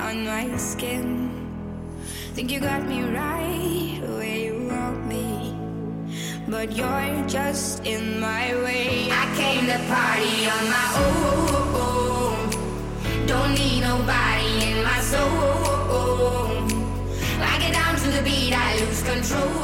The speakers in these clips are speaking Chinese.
On my skin. Think you got me right where you want me. But you're just in my way. I came to party on my own. Don't need nobody in my soul. I get down to the beat, I lose control.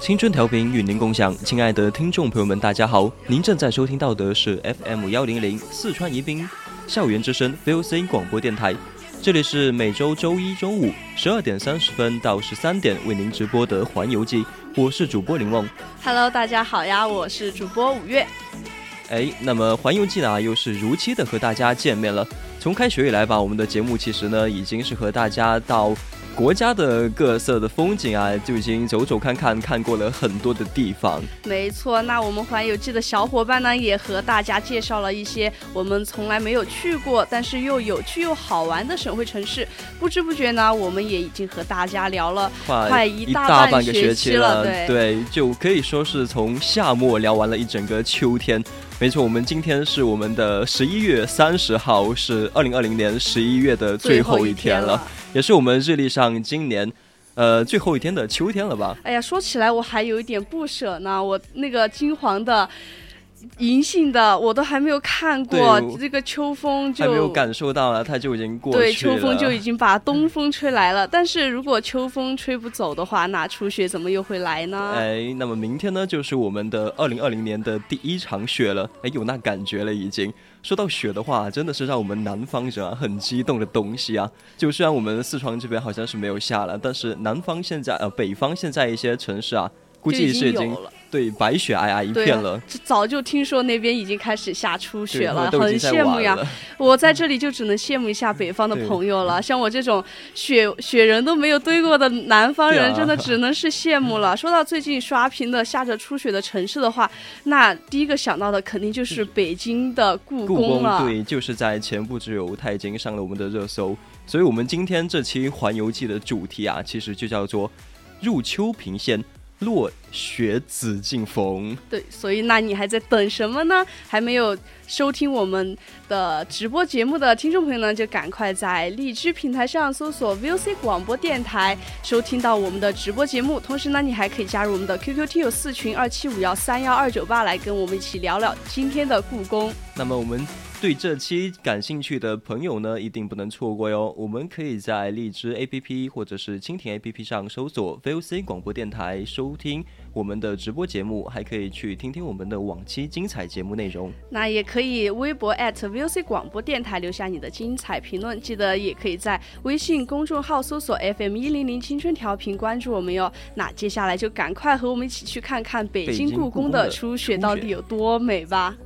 青春调频与您共享，亲爱的听众朋友们，大家好！您正在收听到的是 FM 幺零零四川宜宾校园之声 VOC 广播电台。这里是每周周一中午十二点三十分到十三点为您直播的《环游记》，我是主播林梦。Hello，大家好呀，我是主播五月。哎，那么《环游记》呢，又是如期的和大家见面了。从开学以来吧，我们的节目其实呢，已经是和大家到。国家的各色的风景啊，就已经走走看看看过了很多的地方。没错，那我们环游记的小伙伴呢，也和大家介绍了一些我们从来没有去过，但是又有趣又好玩的省会城市。不知不觉呢，我们也已经和大家聊了快一大半个学期了。对对，就可以说是从夏末聊完了一整个秋天。没错，我们今天是我们的十一月三十号，是二零二零年十一月的最后一天了，也是我们日历上今年，呃，最后一天的秋天了吧？哎呀，说起来我还有一点不舍呢，我那个金黄的。银杏的我都还没有看过，这个秋风就还没有感受到了，它就已经过去了。对，秋风就已经把 东风吹来了。但是如果秋风吹不走的话，那初雪怎么又会来呢？哎，那么明天呢，就是我们的二零二零年的第一场雪了。哎，有那感觉了已经。说到雪的话，真的是让我们南方人啊很激动的东西啊。就虽然我们四川这边好像是没有下了，但是南方现在呃北方现在一些城市啊。估计是已经对白雪皑皑一片了。早就听说那边已经开始下初雪了，很羡慕呀。我在这里就只能羡慕一下北方的朋友了。像我这种雪雪人都没有堆过的南方人，真的只能是羡慕了。说到最近刷屏的下着初雪的城市的话，那第一个想到的肯定就是北京的故宫了。对，就是在前不久，它已经上了我们的热搜。所以我们今天这期环游记的主题啊，其实就叫做入秋平县。落雪紫禁逢，对，所以那你还在等什么呢？还没有收听我们的直播节目的听众朋友呢，就赶快在荔枝平台上搜索 VOC 广播电台，收听到我们的直播节目。同时呢，你还可以加入我们的 QQ 听友四群二七五幺三幺二九八，来跟我们一起聊聊今天的故宫。那么我们。对这期感兴趣的朋友呢，一定不能错过哟！我们可以在荔枝 APP 或者是蜻蜓 APP 上搜索 VOC 广播电台，收听我们的直播节目，还可以去听听我们的往期精彩节目内容。那也可以微博 @VOC 广播电台留下你的精彩评论，记得也可以在微信公众号搜索 FM 一零零青春调频关注我们哟。那接下来就赶快和我们一起去看看北京故宫的初雪到底有多美吧！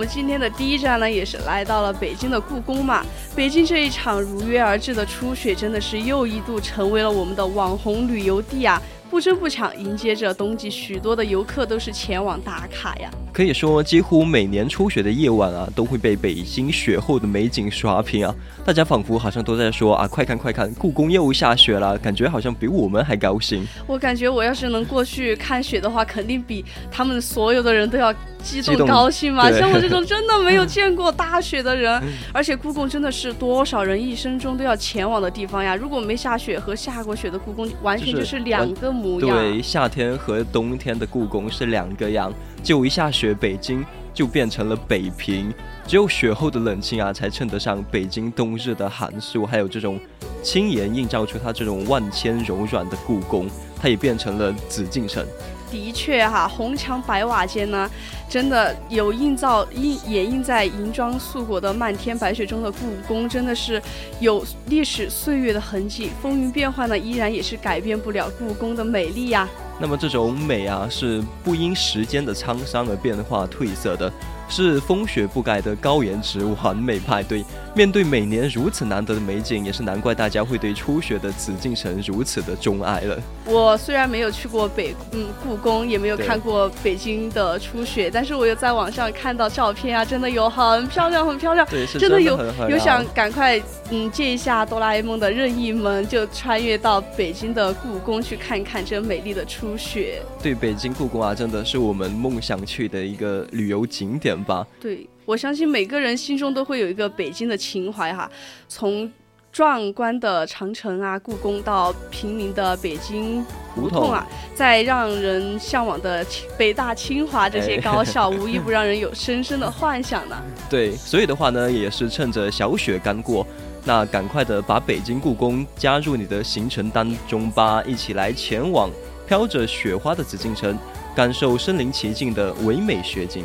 我们今天的第一站呢，也是来到了北京的故宫嘛。北京这一场如约而至的初雪，真的是又一度成为了我们的网红旅游地啊。不争不抢迎接着冬季，许多的游客都是前往打卡呀。可以说，几乎每年初雪的夜晚啊，都会被北京雪后的美景刷屏啊！大家仿佛好像都在说啊，快看快看，故宫又下雪了，感觉好像比我们还高兴。我感觉我要是能过去看雪的话，肯定比他们所有的人都要激动高兴嘛！像我这种 真的没有见过大雪的人，而且故宫真的是多少人一生中都要前往的地方呀！如果没下雪和下过雪的故宫，完全就是两个对，夏天和冬天的故宫是两个样。就一下雪，北京就变成了北平。只有雪后的冷清啊，才称得上北京冬日的寒素。还有这种轻颜映照出它这种万千柔软的故宫，它也变成了紫禁城。的确哈，红墙白瓦间呢，真的有映照映掩映在银装素裹的漫天白雪中的故宫，真的是有历史岁月的痕迹。风云变幻呢，依然也是改变不了故宫的美丽呀。那么这种美啊，是不因时间的沧桑而变化褪色的。是风雪不改的高颜值完美派对。面对每年如此难得的美景，也是难怪大家会对初雪的紫禁城如此的钟爱了。我虽然没有去过北嗯故宫，也没有看过北京的初雪，但是我又在网上看到照片啊，真的有很漂亮，很漂亮。对，真的有有想赶快嗯借一下哆啦 A 梦的任意门，就穿越到北京的故宫去看看这美丽的初雪。对，北京故宫啊，真的是我们梦想去的一个旅游景点。吧，对我相信每个人心中都会有一个北京的情怀哈，从壮观的长城啊、故宫到平民的北京胡同啊，再让人向往的北大清华这些高校，无一不让人有深深的幻想呢。对，所以的话呢，也是趁着小雪刚过，那赶快的把北京故宫加入你的行程当中吧，一起来前往飘着雪花的紫禁城，感受身临其境的唯美雪景。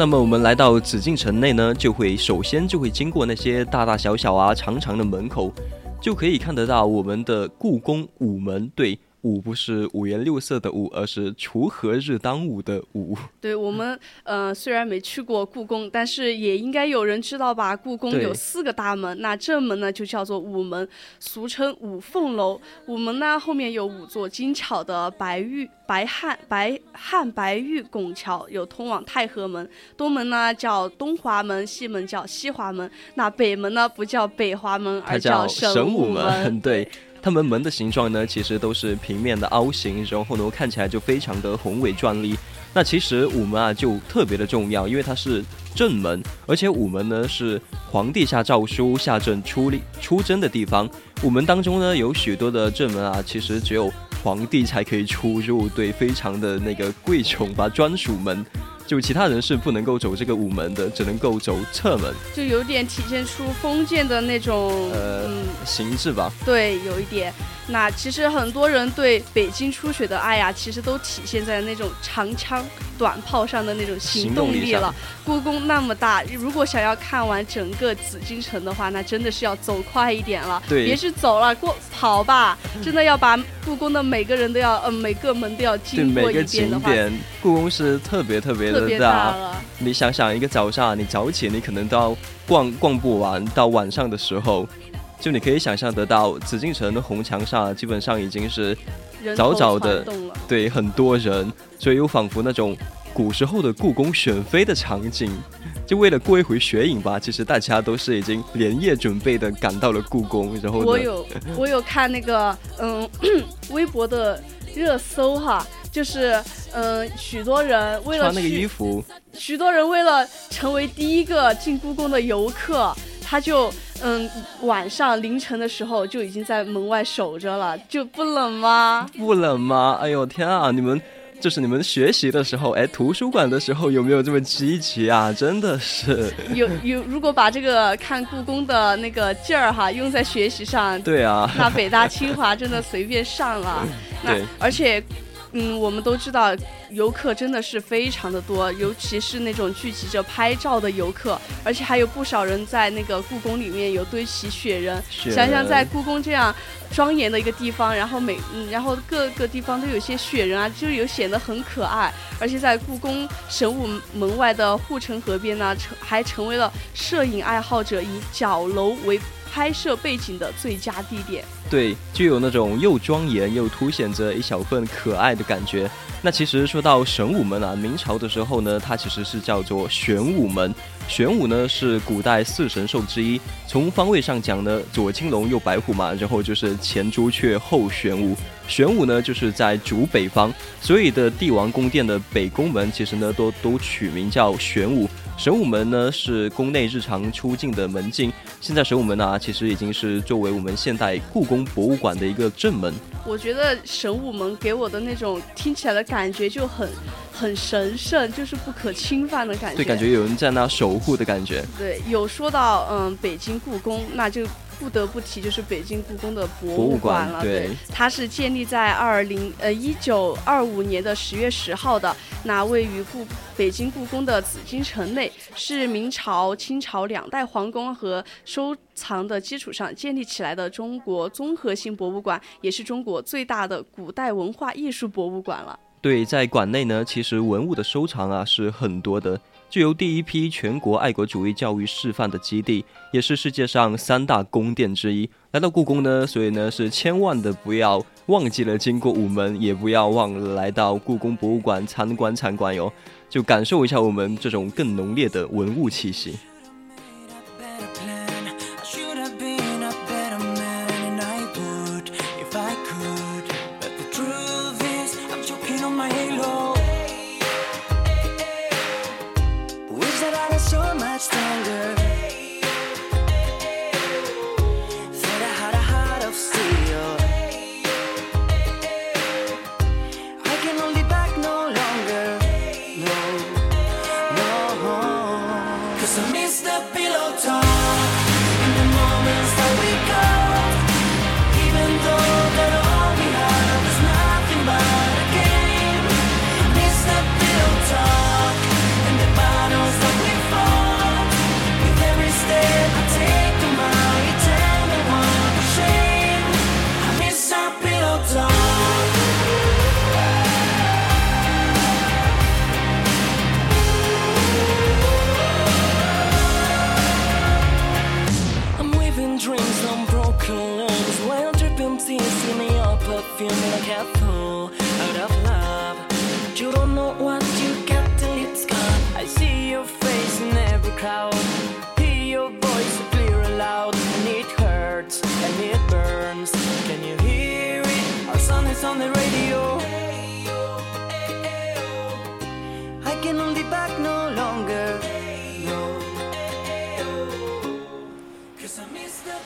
那么我们来到紫禁城内呢，就会首先就会经过那些大大小小啊、长长的门口，就可以看得到我们的故宫午门。对。五不是五颜六色的五，而是锄禾日当午的午。对我们，呃，虽然没去过故宫，但是也应该有人知道吧？故宫有四个大门，那正门呢就叫做午门，俗称五凤楼。午门呢后面有五座精巧的白玉、白汉、白汉白玉拱桥，有通往太和门。东门呢叫东华门，西门叫西华门。那北门呢不叫北华门，而叫神武门。对。他们门的形状呢，其实都是平面的凹形，然后呢，看起来就非常的宏伟壮丽。那其实午门啊，就特别的重要，因为它是正门，而且午门呢是皇帝下诏书、下朕出力出征的地方。午门当中呢，有许多的正门啊，其实只有皇帝才可以出入，对，非常的那个贵重吧，专属门。就其他人是不能够走这个午门的，只能够走侧门，就有点体现出封建的那种呃形制吧。对，有一点。那其实很多人对北京初雪的爱呀，其实都体现在那种长枪短炮上的那种行动力了。故宫那么大，如果想要看完整个紫禁城的话，那真的是要走快一点了。对，别是走了，过跑吧，真的要把故宫的每个人都要，嗯，每个门都要经过一遍的话。故宫是特别特别的大。你想想，一个早上你早起，你可能都要逛逛不完，到晚上的时候。就你可以想象得到，紫禁城的红墙上基本上已经是早早的，对很多人，所以又仿佛那种古时候的故宫选妃的场景。就为了过一回雪影吧，其实大家都是已经连夜准备的赶到了故宫。然后我有我有看那个嗯微博的热搜哈，就是嗯许多人为了穿那个衣服，许多人为了成为第一个进故宫的游客，他就。嗯，晚上凌晨的时候就已经在门外守着了，就不冷吗？不冷吗？哎呦天啊！你们就是你们学习的时候，哎，图书馆的时候有没有这么积极啊？真的是有有，如果把这个看故宫的那个劲儿哈用在学习上，对啊，那北大清华真的随便上了。那而且。嗯，我们都知道游客真的是非常的多，尤其是那种聚集着拍照的游客，而且还有不少人在那个故宫里面有堆起雪人。想想在故宫这样庄严的一个地方，然后每嗯，然后各个地方都有些雪人啊，就有显得很可爱。而且在故宫神武门外的护城河边呢，成还成为了摄影爱好者以角楼为拍摄背景的最佳地点。对，就有那种又庄严又凸显着一小份可爱的感觉。那其实说到神武门啊，明朝的时候呢，它其实是叫做玄武门。玄武呢是古代四神兽之一，从方位上讲呢，左青龙右白虎嘛，然后就是前朱雀后玄武。玄武呢就是在主北方，所以的帝王宫殿的北宫门其实呢都都取名叫玄武。神武门呢是宫内日常出境的门禁。现在神武门呢其实已经是作为我们现代故宫。博物馆的一个正门，我觉得神武门给我的那种听起来的感觉就很很神圣，就是不可侵犯的感觉。对，感觉有人在那守护的感觉。对，有说到嗯，北京故宫，那就。不得不提就是北京故宫的博物馆了，对，它是建立在二零呃一九二五年的十月十号的，那位于故北京故宫的紫禁城内，是明朝、清朝两代皇宫和收藏的基础上建立起来的中国综合性博物馆，也是中国最大的古代文化艺术博物馆了。对，在馆内呢，其实文物的收藏啊是很多的。具有第一批全国爱国主义教育示范的基地，也是世界上三大宫殿之一。来到故宫呢，所以呢是千万的不要忘记了经过午门，也不要忘了来到故宫博物馆参观参观哟，就感受一下我们这种更浓烈的文物气息。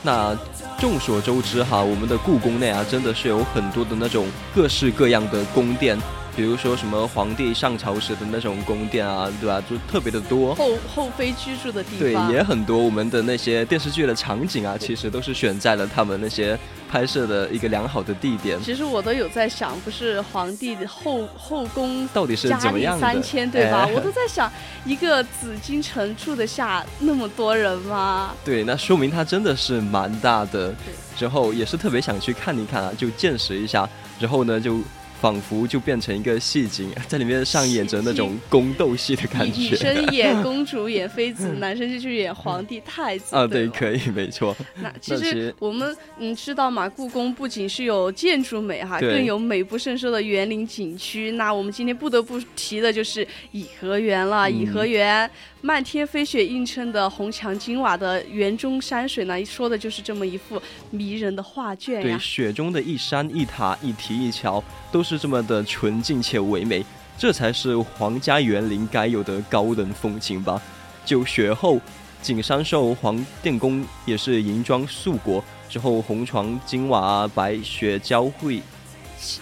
那众所周知哈，我们的故宫内啊，真的是有很多的那种各式各样的宫殿。比如说什么皇帝上朝时的那种宫殿啊，对吧？就特别的多，后后妃居住的地方，对，也很多。我们的那些电视剧的场景啊，其实都是选在了他们那些拍摄的一个良好的地点。其实我都有在想，不是皇帝后后宫到底是怎么样的？三千对吧？我都在想，一个紫禁城住得下那么多人吗？对，那说明它真的是蛮大的。对，之后也是特别想去看一看啊，就见识一下。之后呢，就。仿佛就变成一个戏精，在里面上演着那种宫斗戏的感觉。女生演 公主，演妃子；男生就去演皇帝、太子。啊，对，可以，没错。那其实我们嗯知道嘛，故宫不仅是有建筑美哈，更有美不胜收的园林景区。那我们今天不得不提的就是颐和园了，颐和园。漫天飞雪映衬的红墙金瓦的园中山水呢，说的就是这么一幅迷人的画卷对，雪中的一山一塔一堤一桥，都是这么的纯净且唯美，这才是皇家园林该有的高冷风情吧。就雪后，景山寿皇殿宫也是银装素裹，之后红床金瓦白雪交汇。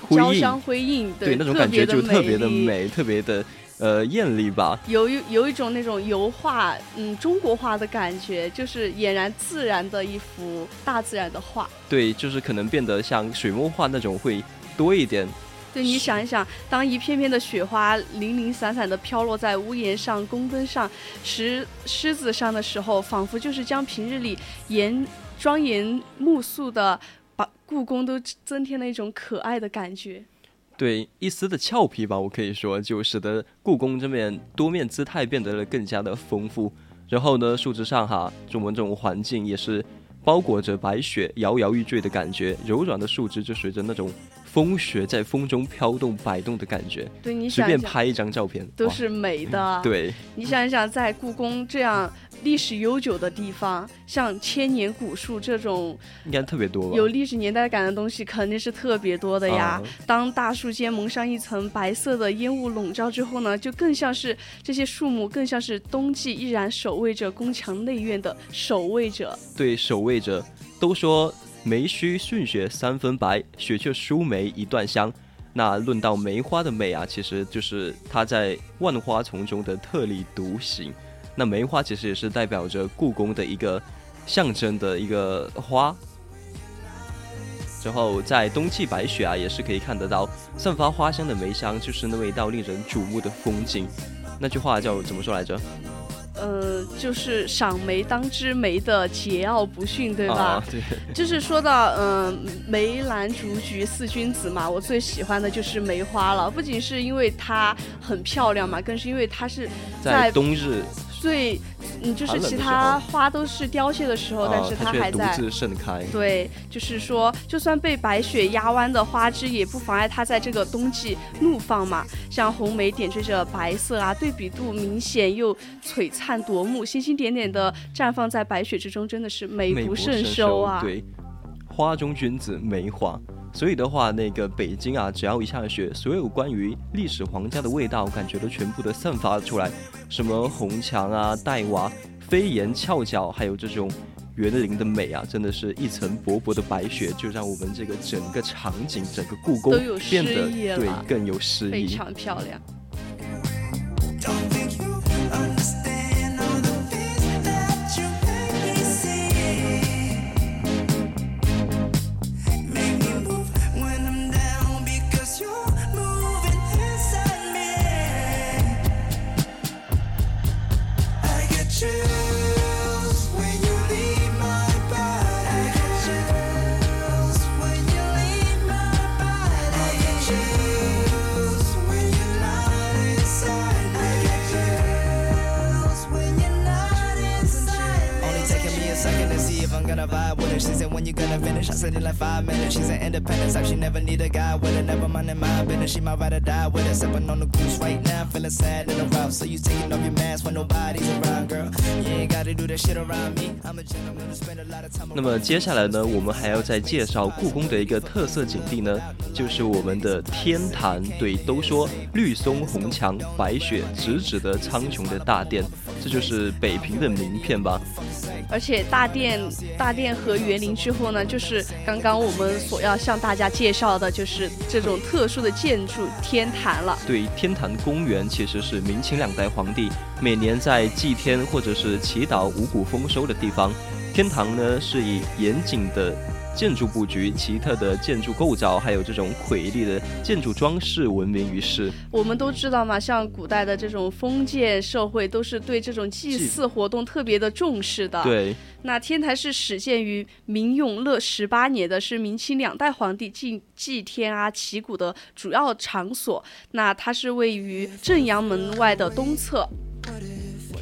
交相辉映，对那种感觉就特别的美，特别的。呃，艳丽吧，有有有一种那种油画，嗯，中国画的感觉，就是俨然自然的一幅大自然的画。对，就是可能变得像水墨画那种会多一点。对，你想一想，当一片片的雪花零零散散的飘落在屋檐上、宫灯上、石狮子上的时候，仿佛就是将平日里严庄严肃肃的把故宫都增添了一种可爱的感觉。对一丝的俏皮吧，我可以说，就使得故宫这面多面姿态变得了更加的丰富。然后呢，树枝上哈，我们这种环境也是包裹着白雪，摇摇欲坠的感觉。柔软的树枝就随着那种风雪在风中飘动摆动的感觉。对你随便拍一张照片都是美的。对，你想一想，在故宫这样。历史悠久的地方，像千年古树这种，应该特别多。有历史年代感的东西肯定是特别多的呀。当大树间蒙上一层白色的烟雾笼罩之后呢，就更像是这些树木，更像是冬季依然守卫着宫墙内院的守卫者。对，守卫者都说梅须逊雪三分白，雪却输梅一段香。那论到梅花的美啊，其实就是它在万花丛中的特立独行。那梅花其实也是代表着故宫的一个象征的一个花，之后在冬季白雪啊，也是可以看得到散发花香的梅香，就是那味道令人瞩目的风景。那句话叫怎么说来着？呃，就是赏梅当知梅的桀骜不驯，对吧？对。就是说到嗯，梅兰竹菊四君子嘛，我最喜欢的就是梅花了。不仅是因为它很漂亮嘛，更是因为它是在冬日。最，嗯，就是其他花都是凋谢的时候，但是它还在独自盛开。对，就是说，就算被白雪压弯的花枝，也不妨碍它在这个冬季怒放嘛。像红梅点缀着白色啊，对比度明显又璀璨夺目，星星点点的绽放在白雪之中，真的是美不胜收啊。对，花中君子梅花。所以的话，那个北京啊，只要一下雪，所有关于历史皇家的味道，感觉都全部的散发出来。什么红墙啊、黛瓦、飞檐翘角，还有这种园林的美啊，真的是一层薄薄的白雪，就让我们这个整个场景、整个故宫变得对更有诗意，非常漂亮。true 那么接下来呢，我们还要再介绍故宫的一个特色景地呢，就是我们的天坛。对，都说绿松红墙白雪，直指的苍穹的大殿，这就是北平的名片吧。而且大殿大殿和园林之后呢，就是刚刚我们所要向大家介绍的，就是这种特殊的建筑天坛了。对，天坛公园其实是明清两代皇帝每年在祭天或者是祈祷五谷丰收的地方。天堂呢是以严谨的。建筑布局、奇特的建筑构造，还有这种瑰丽的建筑装饰闻名于世。我们都知道嘛，像古代的这种封建社会，都是对这种祭祀活动特别的重视的。对。那天台是始建于明永乐十八年的，是明清两代皇帝祭祭天啊、祈谷的主要场所。那它是位于正阳门外的东侧。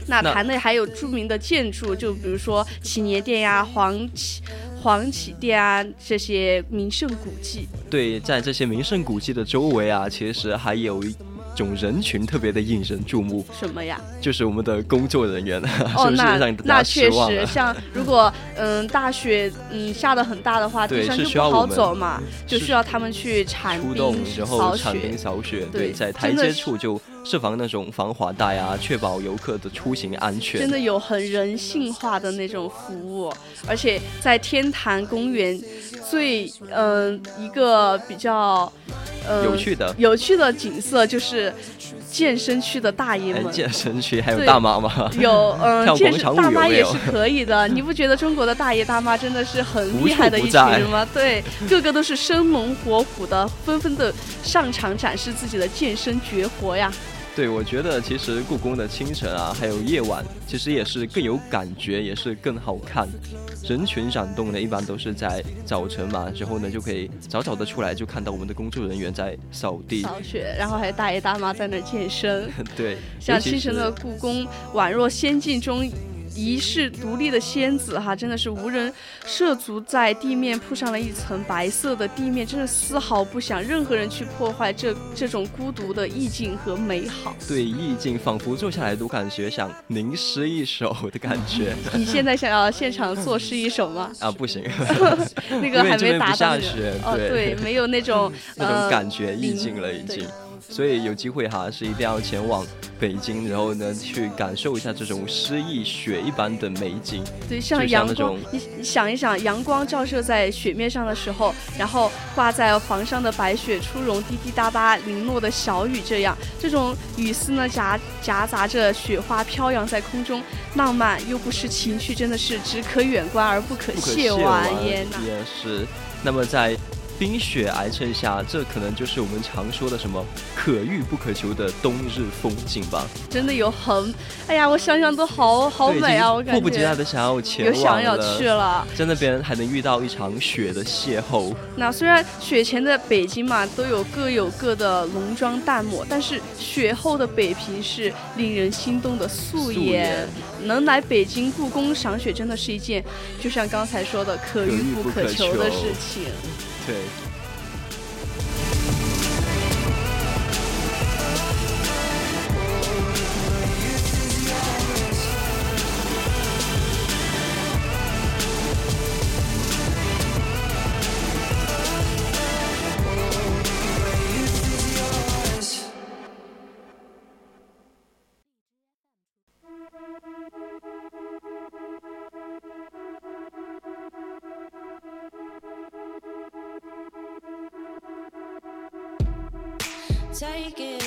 那坛内还有著名的建筑，就比如说祈年殿呀、黄启。黄启殿啊，这些名胜古迹。对，在这些名胜古迹的周围啊，其实还有一种人群特别的引人注目。什么呀？就是我们的工作人员，哦，那那确实，像如果嗯大雪嗯下的很大的话，地上就不好走嘛，就需要他们去铲冰扫雪。对，在台阶处就设防那种防滑带啊，确保游客的出行安全。真的有很人性化的那种服务，而且在天坛公园最嗯一个比较呃有趣的有趣的景色就是健身区的大爷们。健身区还有大妈吗？有嗯，健身大妈也是可以的。你不觉得中国的大爷大妈真的是很厉害的一群人吗？对，个个都是生龙活虎的，纷纷的上场展示自己的健身绝活呀。对，我觉得其实故宫的清晨啊，还有夜晚，其实也是更有感觉，也是更好看。人群闪动呢，一般都是在早晨嘛，之后呢就可以早早的出来，就看到我们的工作人员在扫地、扫雪，然后还有大爷大妈在那健身。对，像清晨的故宫，宛若仙境中。一世独立的仙子哈，真的是无人涉足，在地面铺上了一层白色的地面，真的丝毫不想任何人去破坏这这种孤独的意境和美好。对，意境仿佛坐下来都感觉想凝诗一首的感觉。你现在想要现场作诗一首吗？啊，不行，那个还没达到。哦，对，没有那种 那种感觉意境了，已经。所以有机会哈，是一定要前往北京，然后呢，去感受一下这种诗意雪一般的美景。对，像阳光，你你想一想，阳光照射在雪面上的时候，然后挂在房上的白雪初融，滴滴答答零落的小雨，这样，这种雨丝呢夹夹杂着雪花飘扬在空中，浪漫又不失情趣，真的是只可远观而不可亵玩焉呐。也是。那么在。冰雪皑皴下，这可能就是我们常说的什么可遇不可求的冬日风景吧。真的有很，哎呀，我想想都好好美啊！我感觉迫不及待的想要前往有想要去了，在那边还能遇到一场雪的邂逅。那虽然雪前的北京嘛，都有各有各的浓妆淡抹，但是雪后的北平是令人心动的素颜。能来北京故宫赏雪，真的是一件就像刚才说的可遇不可求的事情。对。Take it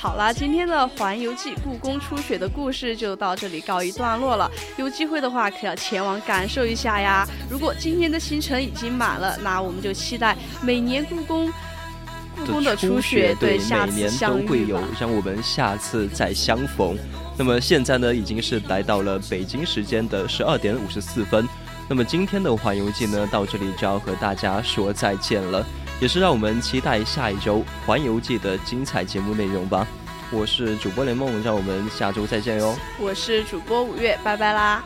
好了，今天的《环游记》故宫初雪的故事就到这里告一段落了。有机会的话，可要前往感受一下呀。如果今年的行程已经满了，那我们就期待每年故宫故宫的初雪，对，每年都会有，让我们下次再相逢。那么现在呢，已经是来到了北京时间的十二点五十四分。那么今天的《环游记》呢，到这里就要和大家说再见了。也是让我们期待下一周《环游记》的精彩节目内容吧。我是主播雷梦，让我们下周再见哟。我是主播五月，拜拜啦。